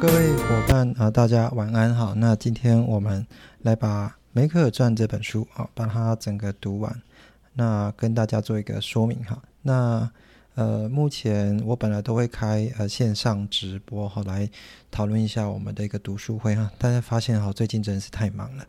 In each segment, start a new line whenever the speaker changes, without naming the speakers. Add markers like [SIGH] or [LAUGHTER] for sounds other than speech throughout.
各位伙伴啊，大家晚安好。那今天我们来把《梅克尔传》这本书啊，把它整个读完，那跟大家做一个说明哈。那呃，目前我本来都会开呃线上直播哈，来讨论一下我们的一个读书会哈。大家发现哈，最近真的是太忙了。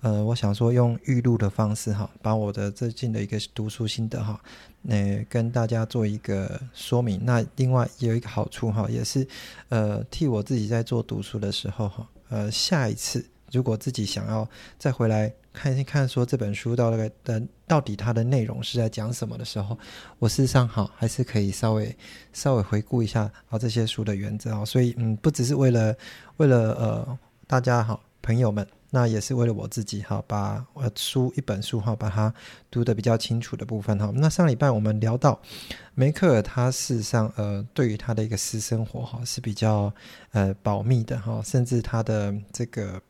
呃，我想说用预录的方式哈，把我的最近的一个读书心得哈，那跟大家做一个说明。那另外也有一个好处哈，也是呃替我自己在做读书的时候哈，呃下一次如果自己想要再回来。看一看，说这本书到那个的到底它的内容是在讲什么的时候，我事实上好还是可以稍微稍微回顾一下啊这些书的原则啊，所以嗯，不只是为了为了呃大家好朋友们，那也是为了我自己哈，把呃书一本书哈把它读的比较清楚的部分哈。那上礼拜我们聊到梅克尔，他事实上呃对于他的一个私生活哈是比较呃保密的哈，甚至他的这个。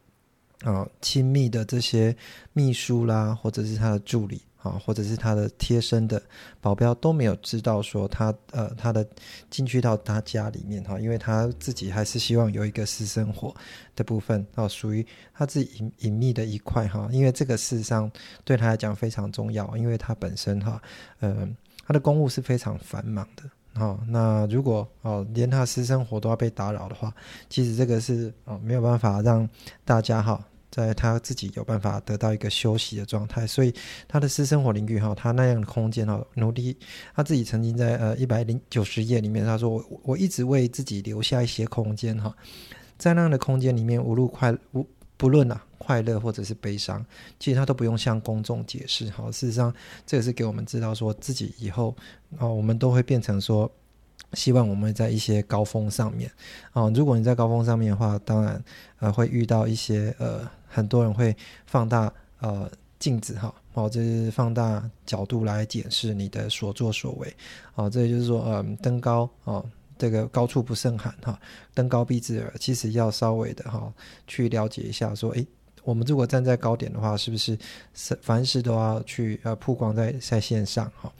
啊，亲密的这些秘书啦，或者是他的助理啊，或者是他的贴身的保镖都没有知道说他呃他的进去到他家里面哈，因为他自己还是希望有一个私生活的部分啊，属于他自己隐隐秘的一块哈，因为这个事实上对他来讲非常重要，因为他本身哈，呃，他的公务是非常繁忙的。好，那如果哦连他私生活都要被打扰的话，其实这个是哦没有办法让大家哈在他自己有办法得到一个休息的状态，所以他的私生活领域哈，他那样的空间哈，努力他自己曾经在呃一百零九十页里面他说我我一直为自己留下一些空间哈，在那样的空间里面无论快无不论啊快乐或者是悲伤，其实他都不用向公众解释哈。事实上，这也是给我们知道说自己以后啊，我们都会变成说。希望我们在一些高峰上面，哦，如果你在高峰上面的话，当然呃会遇到一些呃很多人会放大呃镜子哈，哦，这是放大角度来检视你的所作所为，哦，这也就是说呃登高哦，这个高处不胜寒哈，登高必自耳，其实要稍微的哈去了解一下说，诶。我们如果站在高点的话，是不是是凡事都要去呃曝光在在线上哈？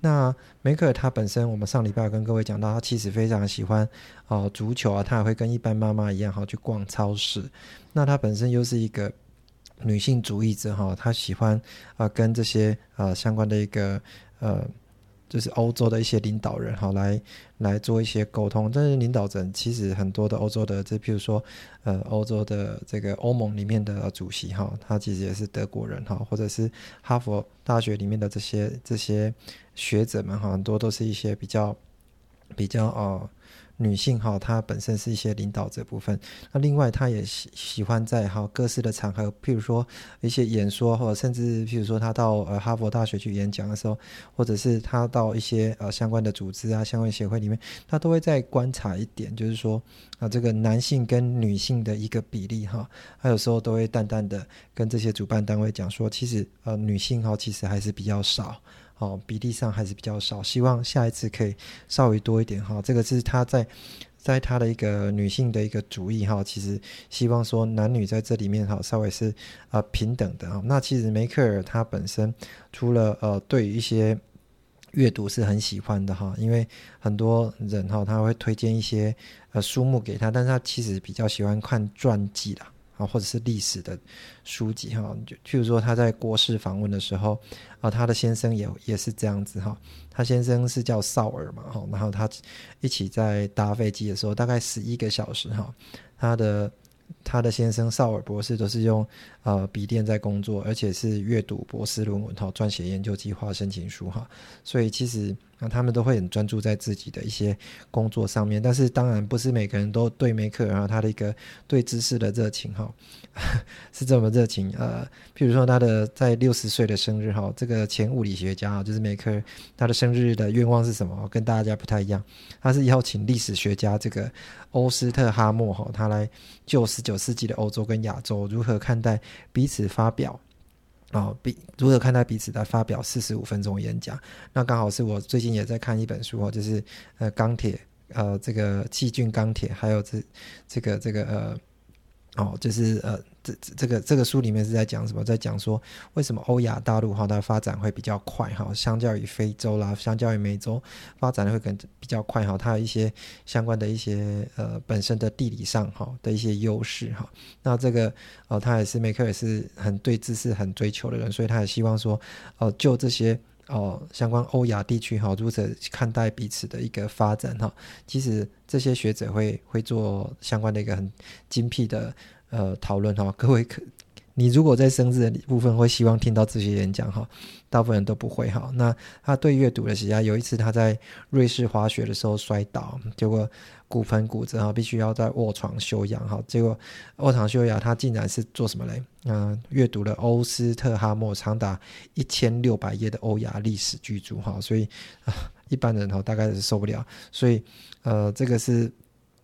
那梅克尔他本身，我们上礼拜跟各位讲到，他其实非常喜欢哦足球啊，他也会跟一般妈妈一样哈去逛超市。那他本身又是一个女性主义者哈，他喜欢啊跟这些呃相关的一个呃。就是欧洲的一些领导人哈，来来做一些沟通。但是领导人其实很多的欧洲的，这譬如说，呃，欧洲的这个欧盟里面的主席哈，他其实也是德国人哈，或者是哈佛大学里面的这些这些学者们哈，很多都是一些比较比较呃。女性哈，她本身是一些领导者部分。那另外，她也喜喜欢在哈各式的场合，譬如说一些演说，或者甚至譬如说她到呃哈佛大学去演讲的时候，或者是她到一些呃相关的组织啊、相关协会里面，她都会在观察一点，就是说啊这个男性跟女性的一个比例哈，她有时候都会淡淡的跟这些主办单位讲说，其实呃女性哈其实还是比较少。哦，比例上还是比较少，希望下一次可以稍微多一点哈。这个是他在在他的一个女性的一个主义哈，其实希望说男女在这里面哈稍微是呃平等的哈。那其实梅克尔他本身除了呃对于一些阅读是很喜欢的哈，因为很多人哈他会推荐一些呃书目给他，但是他其实比较喜欢看传记啦。啊，或者是历史的书籍哈，就譬如说他在国事访问的时候，啊，他的先生也也是这样子哈，他先生是叫绍尔嘛哈，然后他一起在搭飞机的时候，大概十一个小时哈，他的他的先生绍尔博士都是用呃笔电在工作，而且是阅读博士论文哈，撰写研究计划申请书哈，所以其实。那他们都会很专注在自己的一些工作上面，但是当然不是每个人都对梅克然后他的一个对知识的热情哈 [LAUGHS] 是这么热情。呃，譬如说他的在六十岁的生日哈，这个前物理学家啊，就是梅克，他的生日的愿望是什么？跟大家不太一样，他是邀请历史学家这个欧斯特哈默哈，他来就十九世纪的欧洲跟亚洲如何看待彼此发表。啊，比如何看待彼此的发表四十五分钟演讲？那刚好是我最近也在看一本书哦，就是呃钢铁呃这个细菌钢铁，还有这这个这个呃。哦，就是呃，这这这个这个书里面是在讲什么？在讲说为什么欧亚大陆哈它发展会比较快哈，相较于非洲啦，相较于美洲发展的会更比较快哈，它有一些相关的一些呃本身的地理上哈的一些优势哈。那这个哦，他也是梅克也是很对知识很追求的人，所以他也希望说哦，就这些哦相关欧亚地区哈，如何看待彼此的一个发展哈。其实这些学者会会做相关的一个很精辟的。呃，讨论哈，各位可，你如果在生日的部分会希望听到这些演讲哈，大部分人都不会哈。那他对阅读的喜爱，有一次他在瑞士滑雪的时候摔倒，结果骨盆骨折哈，必须要在卧床休养哈。结果卧床休养，他竟然是做什么嘞？嗯，阅读了欧斯特哈默长达一千六百页的欧亚历史巨著哈。所以啊，一般人哈大概是受不了。所以呃，这个是。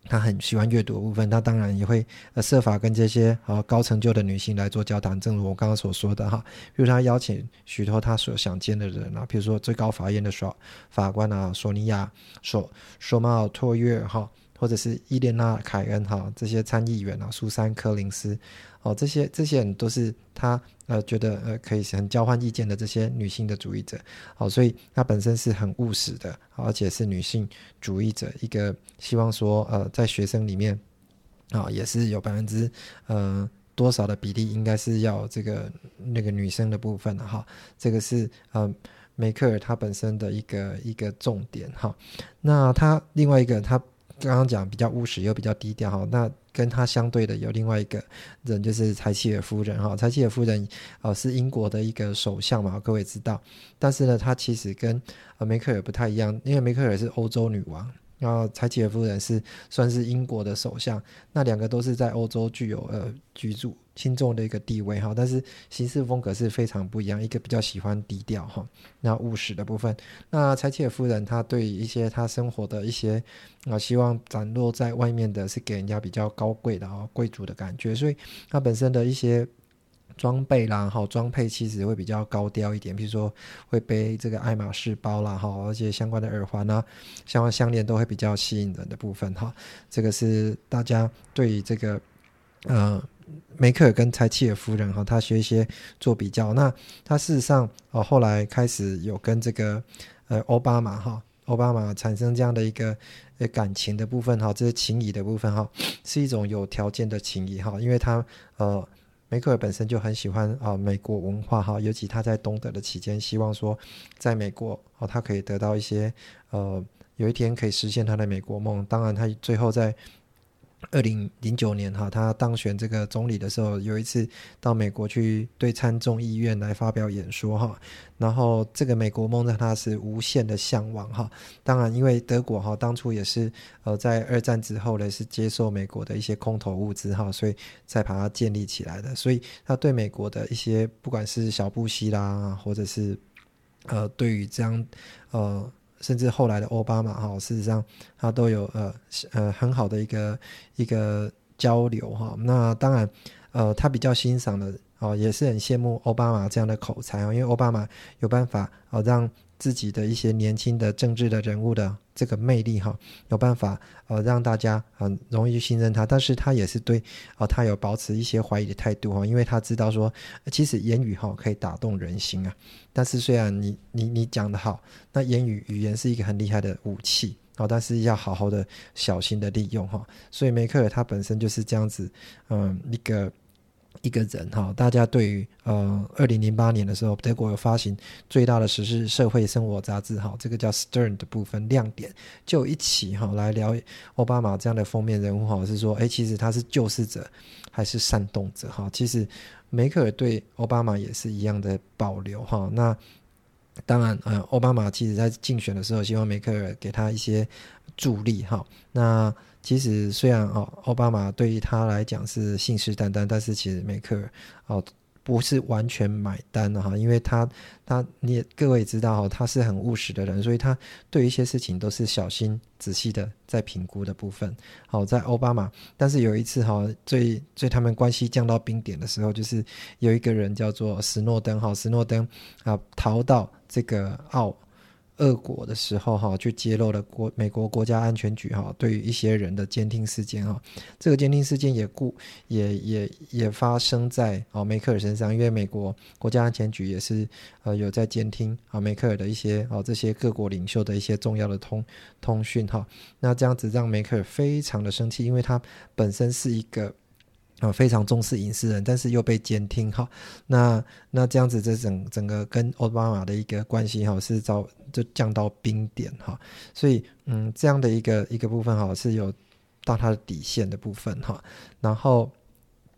他很喜欢阅读的部分，他当然也会呃设法跟这些啊高成就的女性来做交谈。正如我刚刚所说的哈，比如他邀请许多他所想见的人啊，比如说最高法院的法法官啊，索尼娅、索索马尔托约哈。或者是伊莲娜·凯恩哈这些参议员啊，苏珊·柯林斯哦，这些这些人都是他呃觉得呃可以很交换意见的这些女性的主义者哦，所以她本身是很务实的，而且是女性主义者，一个希望说呃在学生里面啊也是有百分之呃多少的比例应该是要这个那个女生的部分的哈，这个是呃梅克尔他本身的一个一个重点哈，那他另外一个他。刚刚讲比较务实又比较低调哈，那跟他相对的有另外一个人，就是柴契尔夫人哈。柴契尔夫人呃是英国的一个首相嘛，各位知道。但是呢，她其实跟呃梅克尔不太一样，因为梅克尔是欧洲女王。然后柴契尔夫人是算是英国的首相，那两个都是在欧洲具有呃居住轻重的一个地位哈，但是行事风格是非常不一样，一个比较喜欢低调哈，那务实的部分，那柴契尔夫人她对一些她生活的一些啊希望展露在外面的是给人家比较高贵的啊贵族的感觉，所以她本身的一些。装备啦，哈，装配其实会比较高调一点，比如说会背这个爱马仕包啦，哈，而且相关的耳环啊、相关项链都会比较吸引人的部分，哈，这个是大家对于这个呃梅克尔跟柴契尔夫人哈，他学一些做比较，那他事实上哦后来开始有跟这个呃奥巴马哈，奥巴马产生这样的一个呃感情的部分哈，这是情谊的部分哈，是一种有条件的情谊哈，因为他呃。梅克尔本身就很喜欢啊美国文化哈，尤其他在东德的期间，希望说在美国哦，他可以得到一些呃，有一天可以实现他的美国梦。当然，他最后在。二零零九年哈，他当选这个总理的时候，有一次到美国去对参众议院来发表演说哈，然后这个美国梦让他是无限的向往哈。当然，因为德国哈当初也是呃在二战之后呢是接受美国的一些空投物资哈，所以才把它建立起来的。所以他对美国的一些不管是小布希啦，或者是呃对于这样呃。甚至后来的奥巴马哈，事实上他都有呃呃很好的一个一个交流哈。那当然，呃，他比较欣赏的哦，也是很羡慕奥巴马这样的口才啊，因为奥巴马有办法哦让。自己的一些年轻的政治的人物的这个魅力哈，有办法呃让大家很容易信任他，但是他也是对啊他有保持一些怀疑的态度哈，因为他知道说其实言语哈可以打动人心啊，但是虽然你你你讲的好，那言语语言是一个很厉害的武器啊，但是要好好的小心的利用哈，所以梅克尔他本身就是这样子嗯一个。一个人哈，大家对于呃，二零零八年的时候，德国有发行最大的时事社会生活杂志哈，这个叫 Stern 的部分亮点，就一起哈来聊奥巴马这样的封面人物哈，是说，哎，其实他是救世者还是煽动者哈？其实梅克尔对奥巴马也是一样的保留哈。那当然，呃，奥巴马其实在竞选的时候，希望梅克尔给他一些助力哈。那其实虽然哦，奥巴马对于他来讲是信誓旦旦，但是其实梅克哦不是完全买单的哈，因为他他你也各位也知道哈，他是很务实的人，所以他对一些事情都是小心仔细的在评估的部分。好，在奥巴马，但是有一次哈，最最他们关系降到冰点的时候，就是有一个人叫做斯诺登哈，斯诺登啊逃到这个奥。俄国的时候哈，去揭露了国美国国家安全局哈对于一些人的监听事件哈，这个监听事件也故也也也发生在啊梅克尔身上，因为美国国家安全局也是呃有在监听啊梅克尔的一些啊这些各国领袖的一些重要的通通讯哈，那这样子让梅克尔非常的生气，因为他本身是一个。啊，非常重视隐私人，但是又被监听哈。那那这样子，这整整个跟奥巴马的一个关系哈，是遭就降到冰点哈。所以，嗯，这样的一个一个部分哈，是有到他的底线的部分哈。然后，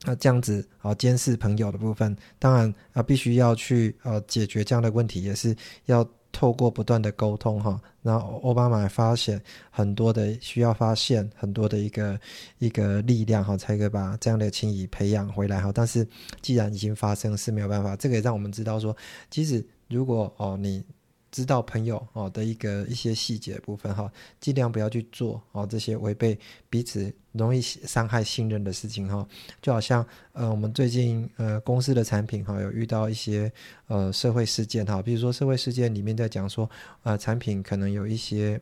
那这样子啊，监视朋友的部分，当然啊，必须要去呃解决这样的问题，也是要。透过不断的沟通，哈，那奥巴马发现很多的需要发现很多的一个一个力量，哈，才可以把这样的情谊培养回来，哈。但是既然已经发生，是没有办法。这个也让我们知道说，即使如果哦你。知道朋友哦的一个一些细节部分哈，尽量不要去做哦这些违背彼此容易伤害信任的事情哈。就好像呃我们最近呃公司的产品哈有遇到一些呃社会事件哈，比如说社会事件里面在讲说呃产品可能有一些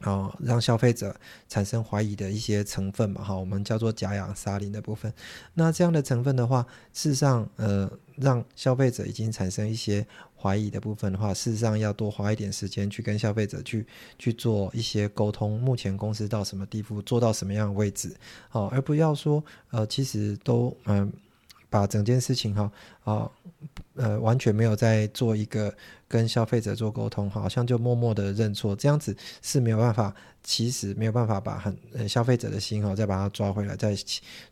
哦让消费者产生怀疑的一些成分嘛哈，我们叫做甲氧沙林的部分。那这样的成分的话，事实上呃让消费者已经产生一些。怀疑的部分的话，事实上要多花一点时间去跟消费者去去做一些沟通。目前公司到什么地步，做到什么样的位置，好，而不要说呃，其实都嗯。把整件事情哈啊呃完全没有在做一个跟消费者做沟通，好像就默默的认错，这样子是没有办法，其实没有办法把很呃消费者的心哈再把它抓回来，再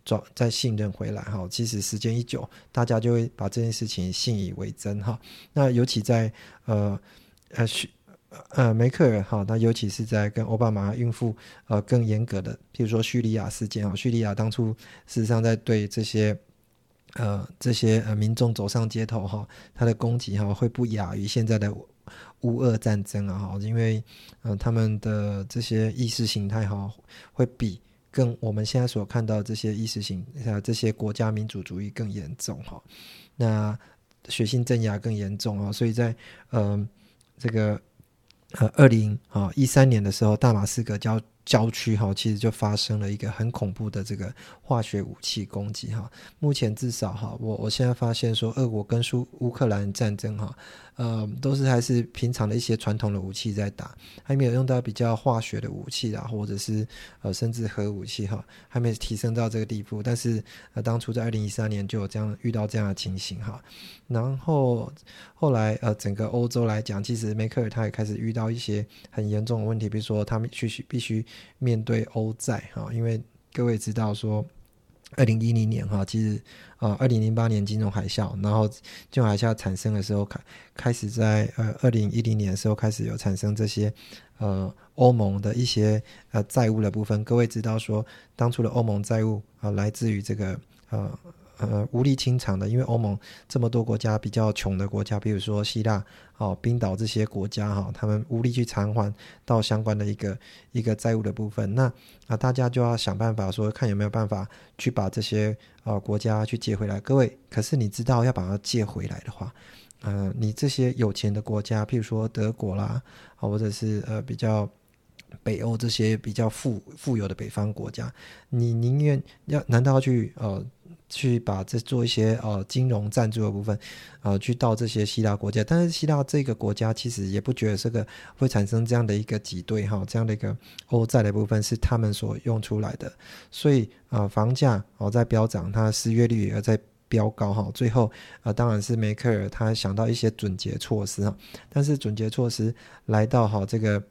抓再信任回来哈。其实时间一久，大家就会把这件事情信以为真哈。那尤其在呃呃叙呃梅克尔哈，那尤其是在跟奥巴马孕妇呃更严格的，譬如说叙利亚事件啊，叙利亚当初事实上在对这些。呃，这些呃民众走上街头哈，他的攻击哈会不亚于现在的乌俄战争啊哈，因为呃他们的这些意识形态哈会比更我们现在所看到这些意识形态这些国家民主主义更严重哈，那血腥镇压更严重啊，所以在呃这个呃二零啊一三年的时候，大马士革郊郊区哈，其实就发生了一个很恐怖的这个化学武器攻击哈。目前至少哈，我我现在发现说，俄国跟苏乌克兰战争哈。呃，都是还是平常的一些传统的武器在打，还没有用到比较化学的武器啊，或者是呃甚至核武器哈，还没提升到这个地步。但是呃，当初在二零一三年就有这样遇到这样的情形哈。然后后来呃，整个欧洲来讲，其实梅克尔他也开始遇到一些很严重的问题，比如说他们必须必须面对欧债哈，因为各位知道说。二零一零年哈，其实啊，二零零八年金融海啸，然后金融海啸产生的时候，开开始在呃二零一零年的时候开始有产生这些呃欧盟的一些呃债务的部分。各位知道说，当初的欧盟债务啊，来自于这个呃。呃，无力清偿的，因为欧盟这么多国家比较穷的国家，比如说希腊、哦冰岛这些国家哈，他们无力去偿还到相关的一个一个债务的部分，那啊大家就要想办法说，看有没有办法去把这些啊国家去借回来。各位，可是你知道要把它借回来的话，呃，你这些有钱的国家，譬如说德国啦，或者是呃比较北欧这些比较富富有的北方国家，你宁愿要难道要去呃？去把这做一些呃金融赞助的部分，呃，去到这些希腊国家，但是希腊这个国家其实也不觉得这个会产生这样的一个挤兑哈，这样的一个欧债的部分是他们所用出来的，所以啊，房价哦在飙涨，它失业率也在飙高哈。最后啊，当然是梅克尔他想到一些准结措施哈，但是准结措施来到哈这个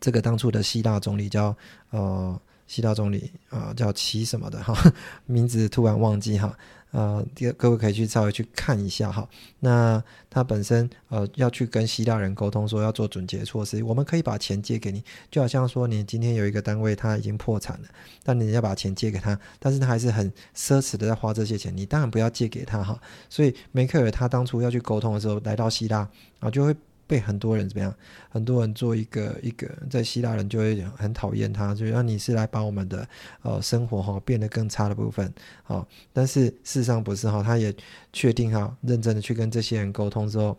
这个当初的希腊总理叫呃希腊总理啊叫齐什么的哈，[LAUGHS] 名字突然忘记哈。呃，各各位可以去稍微去看一下哈。那他本身呃要去跟希腊人沟通，说要做准结措施，我们可以把钱借给你，就好像说你今天有一个单位他已经破产了，但你要把钱借给他，但是他还是很奢侈的在花这些钱，你当然不要借给他哈。所以梅克尔他当初要去沟通的时候，来到希腊啊，就会。被很多人怎么样？很多人做一个一个，在希腊人就会很讨厌他，就让你是来把我们的呃生活哈变得更差的部分啊。但是事实上不是哈，他也确定哈，认真的去跟这些人沟通之后。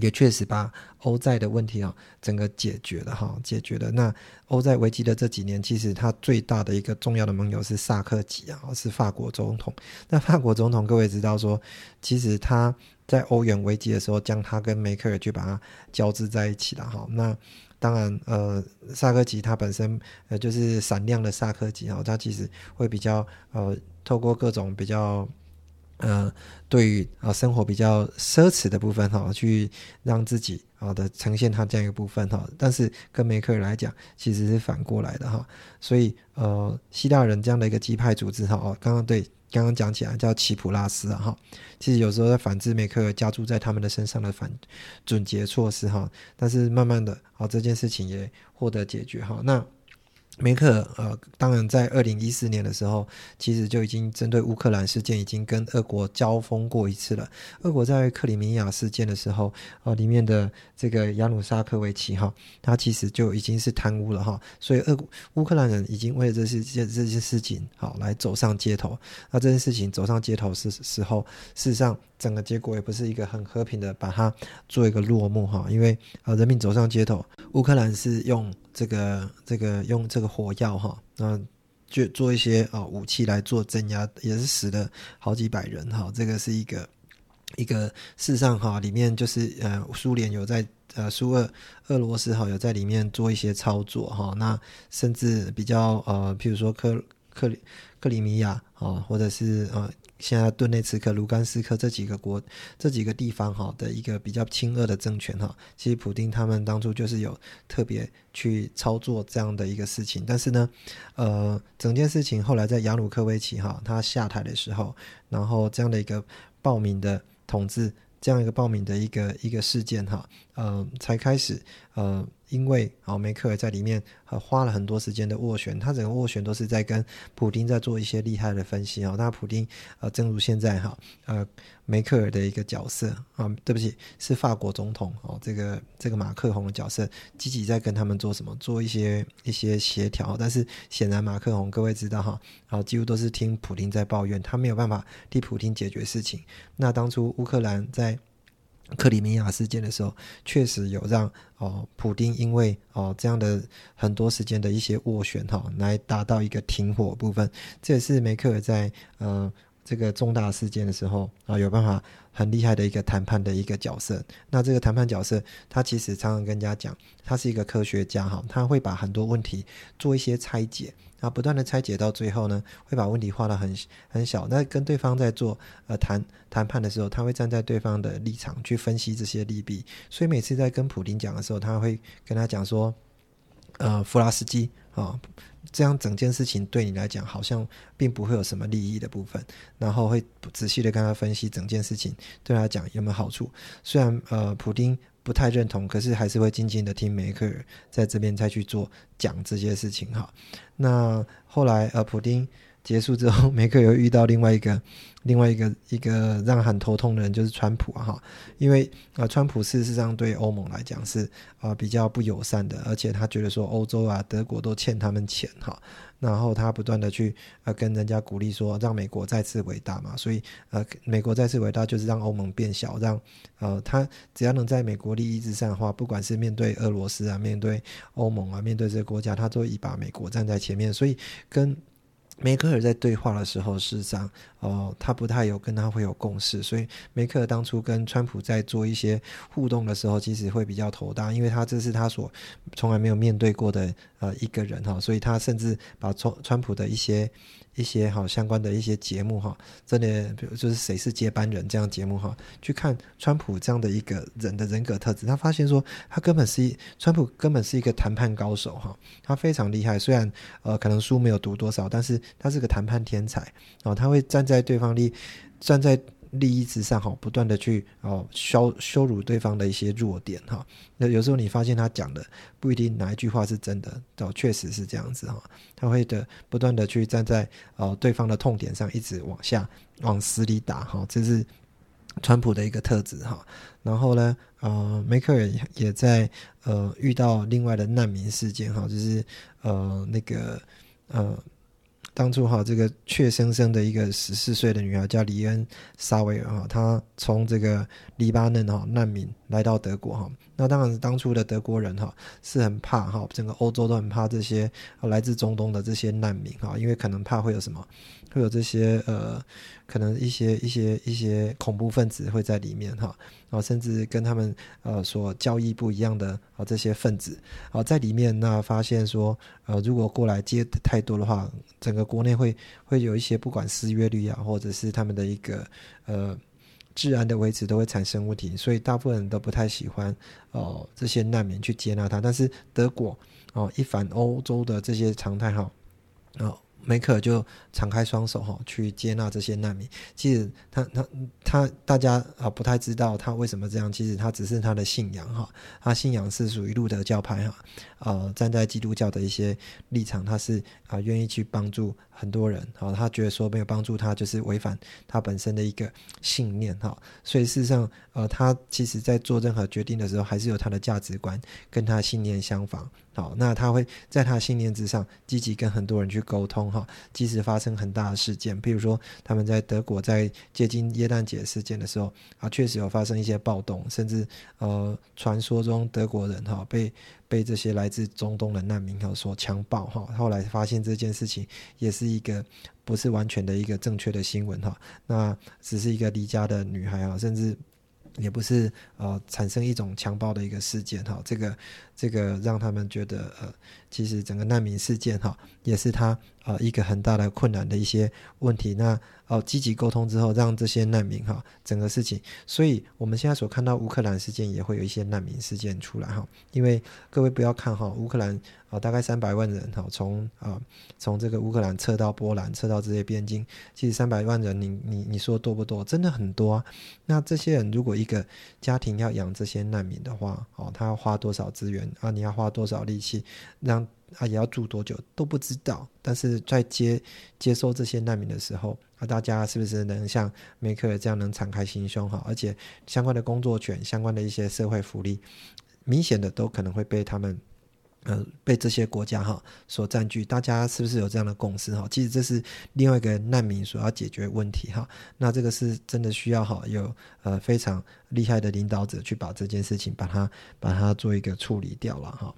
也确实把欧债的问题啊，整个解决了哈，解决了。那欧债危机的这几年，其实它最大的一个重要的盟友是萨克吉啊，是法国总统。那法国总统各位知道说，其实他在欧元危机的时候，将他跟梅克尔去把它交织在一起了哈。那当然，呃，萨克吉他本身呃就是闪亮的萨克吉啊，他其实会比较呃透过各种比较。呃，对于啊生活比较奢侈的部分哈，去让自己啊的呈现他这样一个部分哈，但是跟梅克尔来讲，其实是反过来的哈。所以呃，希腊人这样的一个基派组织哈，哦，刚刚对刚刚讲起来叫奇普拉斯啊哈，其实有时候在反制梅克尔加注在他们的身上的反准结措施哈，但是慢慢的啊这件事情也获得解决哈。那梅克呃，当然在二零一四年的时候，其实就已经针对乌克兰事件，已经跟俄国交锋过一次了。俄国在克里米亚事件的时候，呃，里面的这个亚努沙科维奇哈，他其实就已经是贪污了哈，所以俄乌克兰人已经为了这些这些事情好来走上街头。那这件事情走上街头是时候，事实上整个结果也不是一个很和平的把它做一个落幕哈，因为呃，人民走上街头，乌克兰是用。这个这个用这个火药哈，那就做一些啊武器来做镇压，也是死了好几百人哈。这个是一个一个事实上哈，里面就是呃苏联有在呃苏俄俄罗斯哈有在里面做一些操作哈。那甚至比较呃，譬如说克克里克里米亚啊，或者是呃。现在顿内茨克、卢甘斯克这几个国、这几个地方哈的一个比较亲俄的政权哈，其实普丁他们当初就是有特别去操作这样的一个事情，但是呢，呃，整件事情后来在亚努科维奇哈他下台的时候，然后这样的一个暴民的统治，这样一个暴民的一个一个事件哈，呃，才开始呃。因为啊，梅克尔在里面呃花了很多时间的斡旋，他整个斡旋都是在跟普丁在做一些厉害的分析啊。那普丁呃，正如现在哈呃梅克尔的一个角色啊，对不起，是法国总统哦，这个这个马克宏的角色，积极在跟他们做什么，做一些一些协调。但是显然马克宏各位知道哈啊，几乎都是听普丁在抱怨，他没有办法替普丁解决事情。那当初乌克兰在。克里米亚事件的时候，确实有让哦，普丁因为哦这样的很多时间的一些斡旋哈，来达到一个停火部分。这也是梅克尔在呃这个重大事件的时候啊，有办法很厉害的一个谈判的一个角色。那这个谈判角色，他其实常常跟人家讲，他是一个科学家哈，他会把很多问题做一些拆解。啊，不断的拆解到最后呢，会把问题画得很很小。那跟对方在做呃谈谈判的时候，他会站在对方的立场去分析这些利弊。所以每次在跟普丁讲的时候，他会跟他讲说，呃，弗拉斯基啊，这样整件事情对你来讲好像并不会有什么利益的部分。然后会仔细的跟他分析整件事情对他讲有没有好处。虽然呃，普丁。不太认同，可是还是会静静的听梅克尔在这边再去做讲这些事情哈。那后来呃，普丁结束之后，梅克又遇到另外一个。另外一个一个让很头痛的人就是川普啊哈，因为啊川普事实上对欧盟来讲是啊比较不友善的，而且他觉得说欧洲啊德国都欠他们钱哈，然后他不断的去呃跟人家鼓励说让美国再次伟大嘛，所以呃美国再次伟大就是让欧盟变小，让呃他只要能在美国利益之上的话，不管是面对俄罗斯啊，面对欧盟啊，面对这个国家，他都以把美国站在前面，所以跟。梅克尔在对话的时候，事实上，哦，他不太有跟他会有共识，所以梅克当初跟川普在做一些互动的时候，其实会比较头大，因为他这是他所从来没有面对过的呃一个人哈，所以他甚至把川川普的一些一些哈相关的一些节目哈，真的比如就是谁是接班人这样节目哈，去看川普这样的一个人的人格特质，他发现说他根本是一川普根本是一个谈判高手哈，他非常厉害，虽然呃可能书没有读多少，但是他是个谈判天才哦，他会站在对方利站在。利益之上，哈，不断的去哦羞羞辱对方的一些弱点，哈。那有时候你发现他讲的不一定哪一句话是真的，哦，确实是这样子，哈。他会的不断的去站在哦对方的痛点上，一直往下往死里打，哈。这是川普的一个特质，哈。然后呢，呃，梅克尔也在呃遇到另外的难民事件，哈，就是呃那个呃。当初哈，这个怯生生的一个十四岁的女孩叫李恩·沙维尔哈，她从这个黎巴嫩哈难民来到德国哈。那当然，当初的德国人哈是很怕哈，整个欧洲都很怕这些来自中东的这些难民哈，因为可能怕会有什么，会有这些呃，可能一些一些一些恐怖分子会在里面哈，然后甚至跟他们呃所交易不一样的啊这些分子啊在里面，那发现说呃如果过来接太多的话，整个国内会会有一些不管失约率啊，或者是他们的一个呃。治安的维持都会产生问题，所以大部分人都不太喜欢哦这些难民去接纳他。但是德国哦一反欧洲的这些常态哈，哦。梅克就敞开双手哈，去接纳这些难民。其实他他他大家啊不太知道他为什么这样。其实他只是他的信仰哈，他信仰是属于路德教派哈，呃站在基督教的一些立场，他是啊愿意去帮助很多人。好，他觉得说没有帮助他就是违反他本身的一个信念哈。所以事实上呃他其实在做任何决定的时候，还是有他的价值观跟他信念相仿。好，那他会在他信念之上积极跟很多人去沟通哈，即使发生很大的事件，譬如说他们在德国在接近耶诞节事件的时候啊，确实有发生一些暴动，甚至呃传说中德国人哈被被这些来自中东的难民哈所强暴哈，后来发现这件事情也是一个不是完全的一个正确的新闻哈，那只是一个离家的女孩啊，甚至。也不是呃产生一种强暴的一个事件哈，这个这个让他们觉得呃，其实整个难民事件哈，也是他呃一个很大的困难的一些问题。那哦，积极沟通之后，让这些难民哈，整个事情，所以我们现在所看到乌克兰事件也会有一些难民事件出来哈。因为各位不要看哈，乌克兰大概三百万人哈，从啊从这个乌克兰撤到波兰，撤到这些边境，其实三百万人，你你你说多不多？真的很多啊。那这些人如果一个家庭要养这些难民的话，哦，他要花多少资源啊？你要花多少力气让？啊，也要住多久都不知道。但是在接接收这些难民的时候，啊，大家是不是能像梅克尔这样能敞开心胸哈？而且相关的工作权、相关的一些社会福利，明显的都可能会被他们，呃，被这些国家哈所占据。大家是不是有这样的共识哈？其实这是另外一个难民所要解决问题哈。那这个是真的需要哈有呃非常厉害的领导者去把这件事情把它把它做一个处理掉了哈。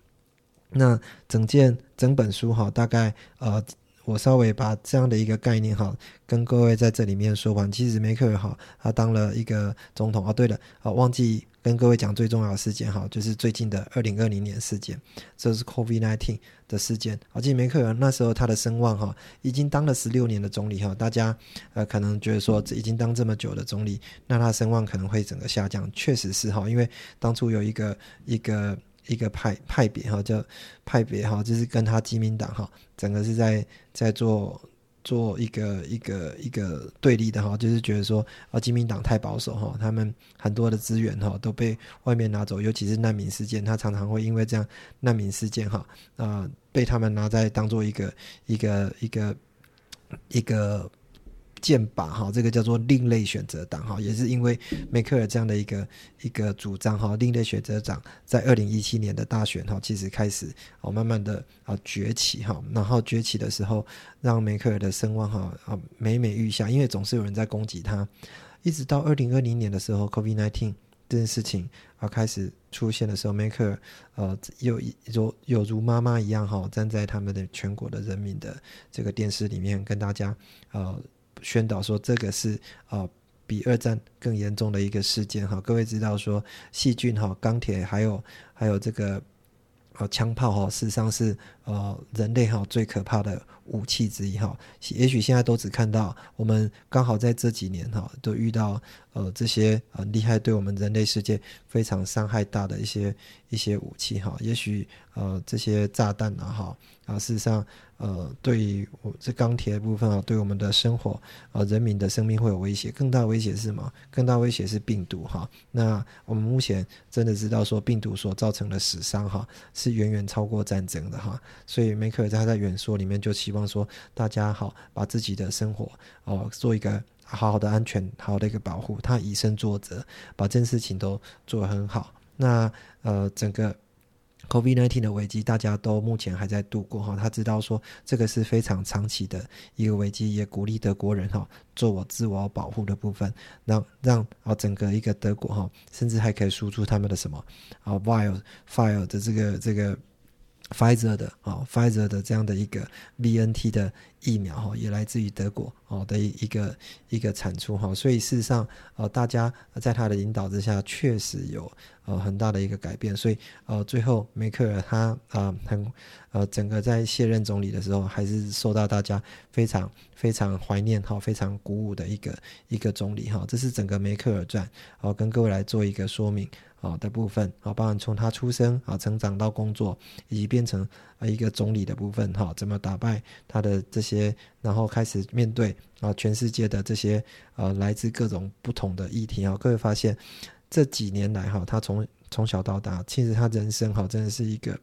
那整件整本书哈，大概呃，我稍微把这样的一个概念哈，跟各位在这里面说完。其实梅克尔哈，他当了一个总统啊。对了，啊，忘记跟各位讲最重要的事件哈，就是最近的二零二零年事件，这是 COVID-19 的事件。而且梅克尔那时候他的声望哈，已经当了十六年的总理哈，大家呃可能觉得说已经当这么久的总理，那他声望可能会整个下降。确实是哈，因为当初有一个一个。一个派派别哈，叫派别哈，就是跟他基民党哈，整个是在在做做一个一个一个对立的哈，就是觉得说啊，基民党太保守哈，他们很多的资源哈都被外面拿走，尤其是难民事件，他常常会因为这样难民事件哈啊，被他们拿在当做一个一个一个一个。剑拔哈，这个叫做另类选择党哈，也是因为梅克尔这样的一个一个主张哈，另类选择党在二零一七年的大选哈，其实开始哦慢慢的啊崛起哈，然后崛起的时候，让梅克尔的声望哈啊每每愈下，因为总是有人在攻击他，一直到二零二零年的时候，COVID nineteen 这件事情啊开始出现的时候，梅克尔呃又有有如妈妈一样哈，站在他们的全国的人民的这个电视里面跟大家呃。宣导说这个是啊比二战更严重的一个事件哈，各位知道说细菌哈、钢铁还有还有这个啊枪炮哈，事实上是呃人类哈最可怕的武器之一哈。也许现在都只看到我们刚好在这几年哈都遇到呃这些很厉害对我们人类世界非常伤害大的一些一些武器哈。也许呃这些炸弹啊哈啊事实上。呃，对于我这钢铁的部分啊，对我们的生活啊，人民的生命会有威胁。更大威胁是什么？更大威胁是病毒哈。那我们目前真的知道说，病毒所造成的死伤哈，是远远超过战争的哈。所以梅克尔在他在演说里面就希望说，大家好，把自己的生活哦，做一个好好的安全，好好的一个保护。他以身作则，把这件事情都做得很好。那呃，整个。COVID-19 的危机，大家都目前还在度过哈。他知道说这个是非常长期的一个危机，也鼓励德国人哈做我自我保护的部分，让让啊整个一个德国哈，甚至还可以输出他们的什么啊 Vial File 的这个这个 Pfizer 的啊 Pfizer 的这样的一个 BNT 的疫苗哈，也来自于德国哦的一一个一个产出哈。所以事实上呃，大家在他的引导之下，确实有。呃，很大的一个改变，所以呃，最后梅克尔他啊很呃，整个在卸任总理的时候，还是受到大家非常非常怀念哈，非常鼓舞的一个一个总理哈。这是整个梅克尔传，好跟各位来做一个说明啊的部分啊，包含从他出生啊、成长到工作，以及变成啊一个总理的部分哈，怎么打败他的这些，然后开始面对啊全世界的这些呃来自各种不同的议题啊，各位发现。这几年来，哈，他从从小到大，其实他人生哈，真的是一个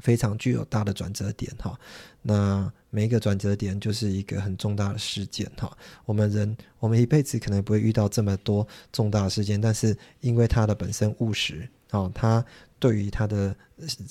非常具有大的转折点，哈。那每一个转折点就是一个很重大的事件，哈。我们人，我们一辈子可能不会遇到这么多重大的事件，但是因为他的本身务实，哦，他对于他的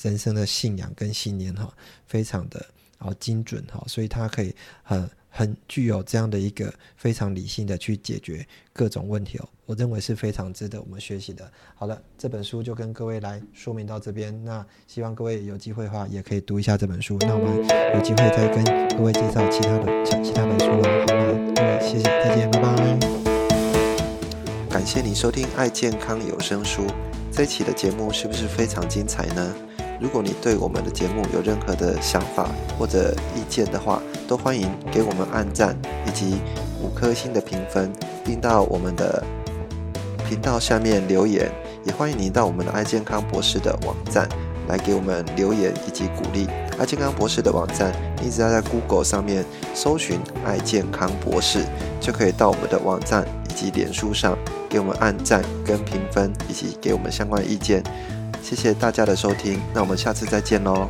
人生的信仰跟信念，哈，非常的啊精准，哈，所以他可以很。很具有这样的一个非常理性的去解决各种问题哦，我认为是非常值得我们学习的。好了，这本书就跟各位来说明到这边，那希望各位有机会的话也可以读一下这本书。那我们有机会再跟各位介绍其他的其其他本书了。好了，各位谢谢，再见，拜拜。
感谢你收听《爱健康有声书》这一期的节目，是不是非常精彩呢？如果你对我们的节目有任何的想法或者意见的话，都欢迎给我们按赞以及五颗星的评分，并到我们的频道下面留言。也欢迎您到我们的爱健康博士的网站来给我们留言以及鼓励。爱健康博士的网站，你只要在 Google 上面搜寻“爱健康博士”，就可以到我们的网站以及脸书上给我们按赞跟评分，以及给我们相关意见。谢谢大家的收听，那我们下次再见喽。